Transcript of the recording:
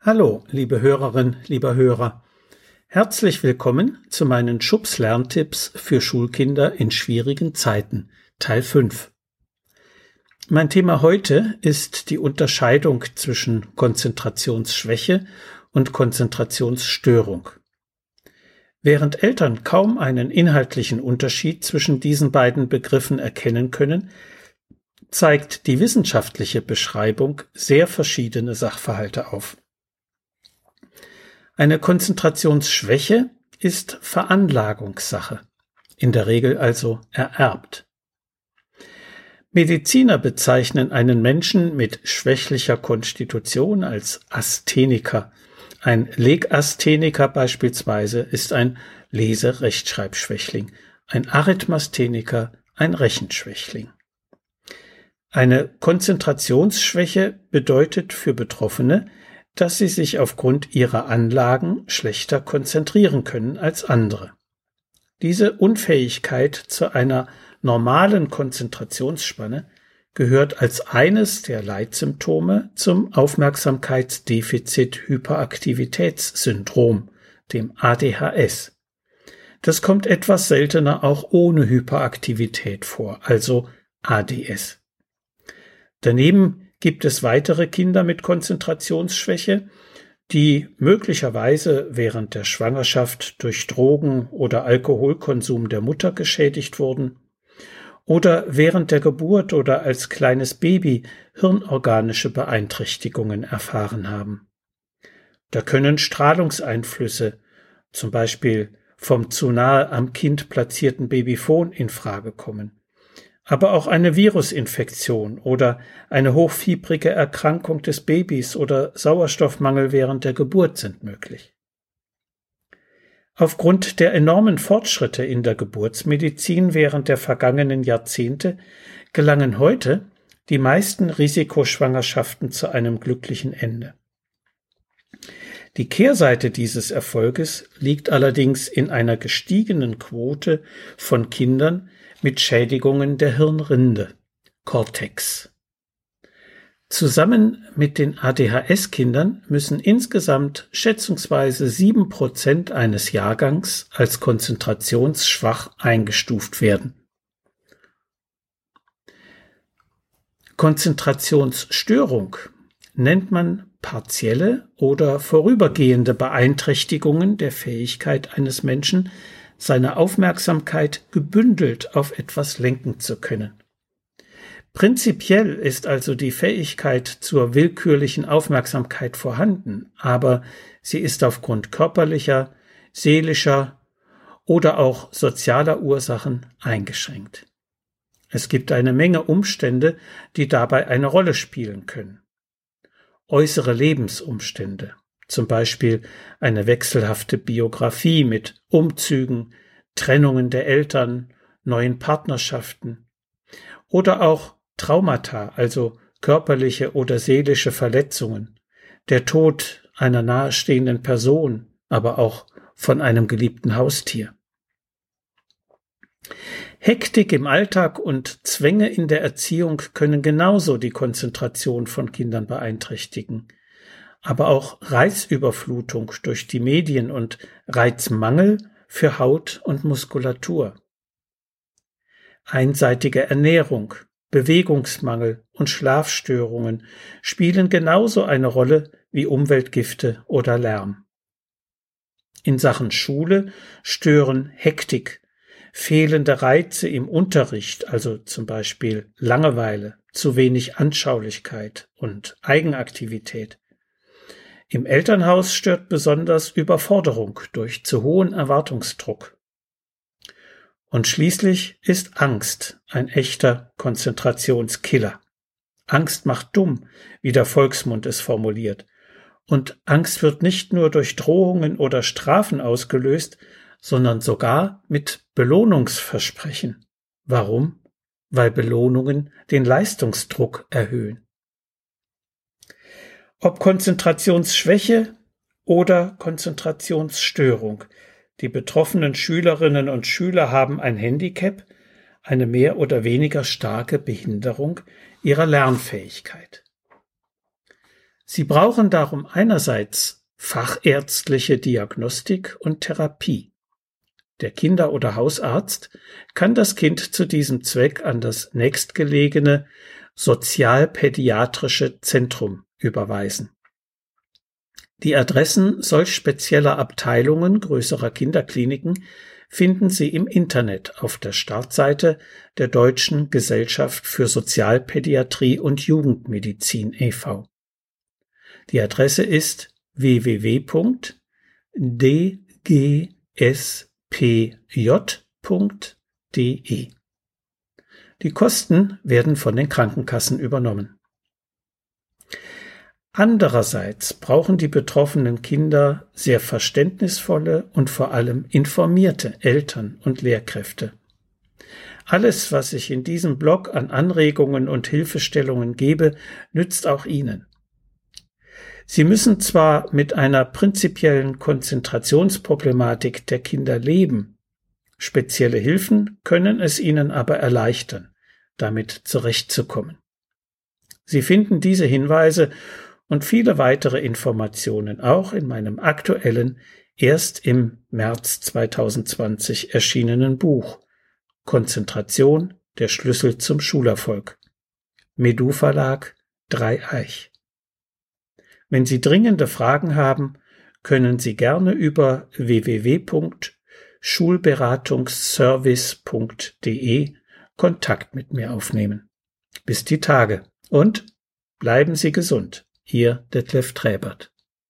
Hallo, liebe Hörerin, lieber Hörer. Herzlich willkommen zu meinen Schubs Lerntipps für Schulkinder in schwierigen Zeiten, Teil 5. Mein Thema heute ist die Unterscheidung zwischen Konzentrationsschwäche und Konzentrationsstörung. Während Eltern kaum einen inhaltlichen Unterschied zwischen diesen beiden Begriffen erkennen können, zeigt die wissenschaftliche Beschreibung sehr verschiedene Sachverhalte auf. Eine Konzentrationsschwäche ist Veranlagungssache, in der Regel also ererbt. Mediziner bezeichnen einen Menschen mit schwächlicher Konstitution als Astheniker. Ein Legastheniker beispielsweise ist ein Lese-Rechtschreibschwächling, ein Arithmastheniker ein Rechenschwächling. Eine Konzentrationsschwäche bedeutet für Betroffene, dass sie sich aufgrund ihrer Anlagen schlechter konzentrieren können als andere. Diese Unfähigkeit zu einer normalen Konzentrationsspanne gehört als eines der Leitsymptome zum Aufmerksamkeitsdefizit-Hyperaktivitätssyndrom, dem ADHS. Das kommt etwas seltener auch ohne Hyperaktivität vor, also ADS. Daneben gibt es weitere Kinder mit Konzentrationsschwäche, die möglicherweise während der Schwangerschaft durch Drogen oder Alkoholkonsum der Mutter geschädigt wurden oder während der Geburt oder als kleines Baby hirnorganische Beeinträchtigungen erfahren haben. Da können Strahlungseinflüsse, zum Beispiel vom zu nahe am Kind platzierten Babyphon in Frage kommen aber auch eine Virusinfektion oder eine hochfiebrige Erkrankung des Babys oder Sauerstoffmangel während der Geburt sind möglich. Aufgrund der enormen Fortschritte in der Geburtsmedizin während der vergangenen Jahrzehnte gelangen heute die meisten Risikoschwangerschaften zu einem glücklichen Ende. Die Kehrseite dieses Erfolges liegt allerdings in einer gestiegenen Quote von Kindern, mit Schädigungen der Hirnrinde (Cortex). Zusammen mit den ADHS-Kindern müssen insgesamt schätzungsweise sieben Prozent eines Jahrgangs als konzentrationsschwach eingestuft werden. Konzentrationsstörung nennt man partielle oder vorübergehende Beeinträchtigungen der Fähigkeit eines Menschen, seine Aufmerksamkeit gebündelt auf etwas lenken zu können. Prinzipiell ist also die Fähigkeit zur willkürlichen Aufmerksamkeit vorhanden, aber sie ist aufgrund körperlicher, seelischer oder auch sozialer Ursachen eingeschränkt. Es gibt eine Menge Umstände, die dabei eine Rolle spielen können. Äußere Lebensumstände, zum Beispiel eine wechselhafte Biografie mit Umzügen, Trennungen der Eltern, neuen Partnerschaften oder auch Traumata, also körperliche oder seelische Verletzungen, der Tod einer nahestehenden Person, aber auch von einem geliebten Haustier. Hektik im Alltag und Zwänge in der Erziehung können genauso die Konzentration von Kindern beeinträchtigen aber auch Reizüberflutung durch die Medien und Reizmangel für Haut und Muskulatur. Einseitige Ernährung, Bewegungsmangel und Schlafstörungen spielen genauso eine Rolle wie Umweltgifte oder Lärm. In Sachen Schule stören Hektik, fehlende Reize im Unterricht, also zum Beispiel Langeweile, zu wenig Anschaulichkeit und Eigenaktivität, im Elternhaus stört besonders Überforderung durch zu hohen Erwartungsdruck. Und schließlich ist Angst ein echter Konzentrationskiller. Angst macht dumm, wie der Volksmund es formuliert. Und Angst wird nicht nur durch Drohungen oder Strafen ausgelöst, sondern sogar mit Belohnungsversprechen. Warum? Weil Belohnungen den Leistungsdruck erhöhen. Ob Konzentrationsschwäche oder Konzentrationsstörung. Die betroffenen Schülerinnen und Schüler haben ein Handicap, eine mehr oder weniger starke Behinderung ihrer Lernfähigkeit. Sie brauchen darum einerseits fachärztliche Diagnostik und Therapie. Der Kinder- oder Hausarzt kann das Kind zu diesem Zweck an das nächstgelegene sozialpädiatrische Zentrum überweisen. Die Adressen solch spezieller Abteilungen größerer Kinderkliniken finden Sie im Internet auf der Startseite der Deutschen Gesellschaft für Sozialpädiatrie und Jugendmedizin e.V. Die Adresse ist www.dgspj.de. Die Kosten werden von den Krankenkassen übernommen. Andererseits brauchen die betroffenen Kinder sehr verständnisvolle und vor allem informierte Eltern und Lehrkräfte. Alles, was ich in diesem Blog an Anregungen und Hilfestellungen gebe, nützt auch Ihnen. Sie müssen zwar mit einer prinzipiellen Konzentrationsproblematik der Kinder leben, spezielle Hilfen können es ihnen aber erleichtern, damit zurechtzukommen. Sie finden diese Hinweise und viele weitere Informationen auch in meinem aktuellen, erst im März 2020 erschienenen Buch Konzentration, der Schlüssel zum Schulerfolg. Medu Verlag Dreieich. Wenn Sie dringende Fragen haben, können Sie gerne über www.schulberatungsservice.de Kontakt mit mir aufnehmen. Bis die Tage und bleiben Sie gesund. Ihr Detlef Träbert.